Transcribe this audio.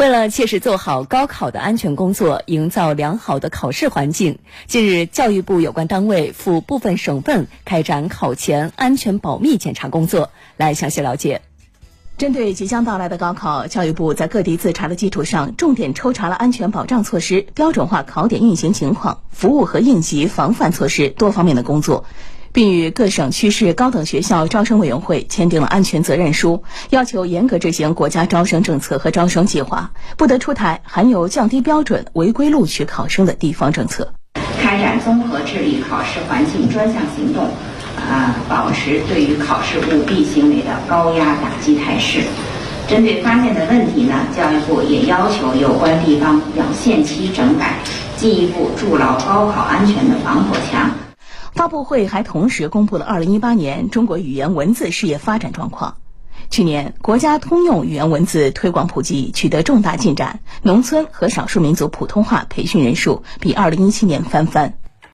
为了切实做好高考的安全工作，营造良好的考试环境，近日，教育部有关单位赴部分省份开展考前安全保密检查工作。来详细了解。针对即将到来的高考，教育部在各地自查的基础上，重点抽查了安全保障措施、标准化考点运行情况、服务和应急防范措施多方面的工作。并与各省区市高等学校招生委员会签订了安全责任书，要求严格执行国家招生政策和招生计划，不得出台含有降低标准、违规录取考生的地方政策。开展综合治理考试环境专项行动，啊，保持对于考试舞弊行为的高压打击态势。针对发现的问题呢，教育部也要求有关地方要限期整改，进一步筑牢高考安全的防火墙。发布会还同时公布了二零一八年中国语言文字事业发展状况。去年，国家通用语言文字推广普及取得重大进展，农村和少数民族普通话培训人数比二零一七年翻番。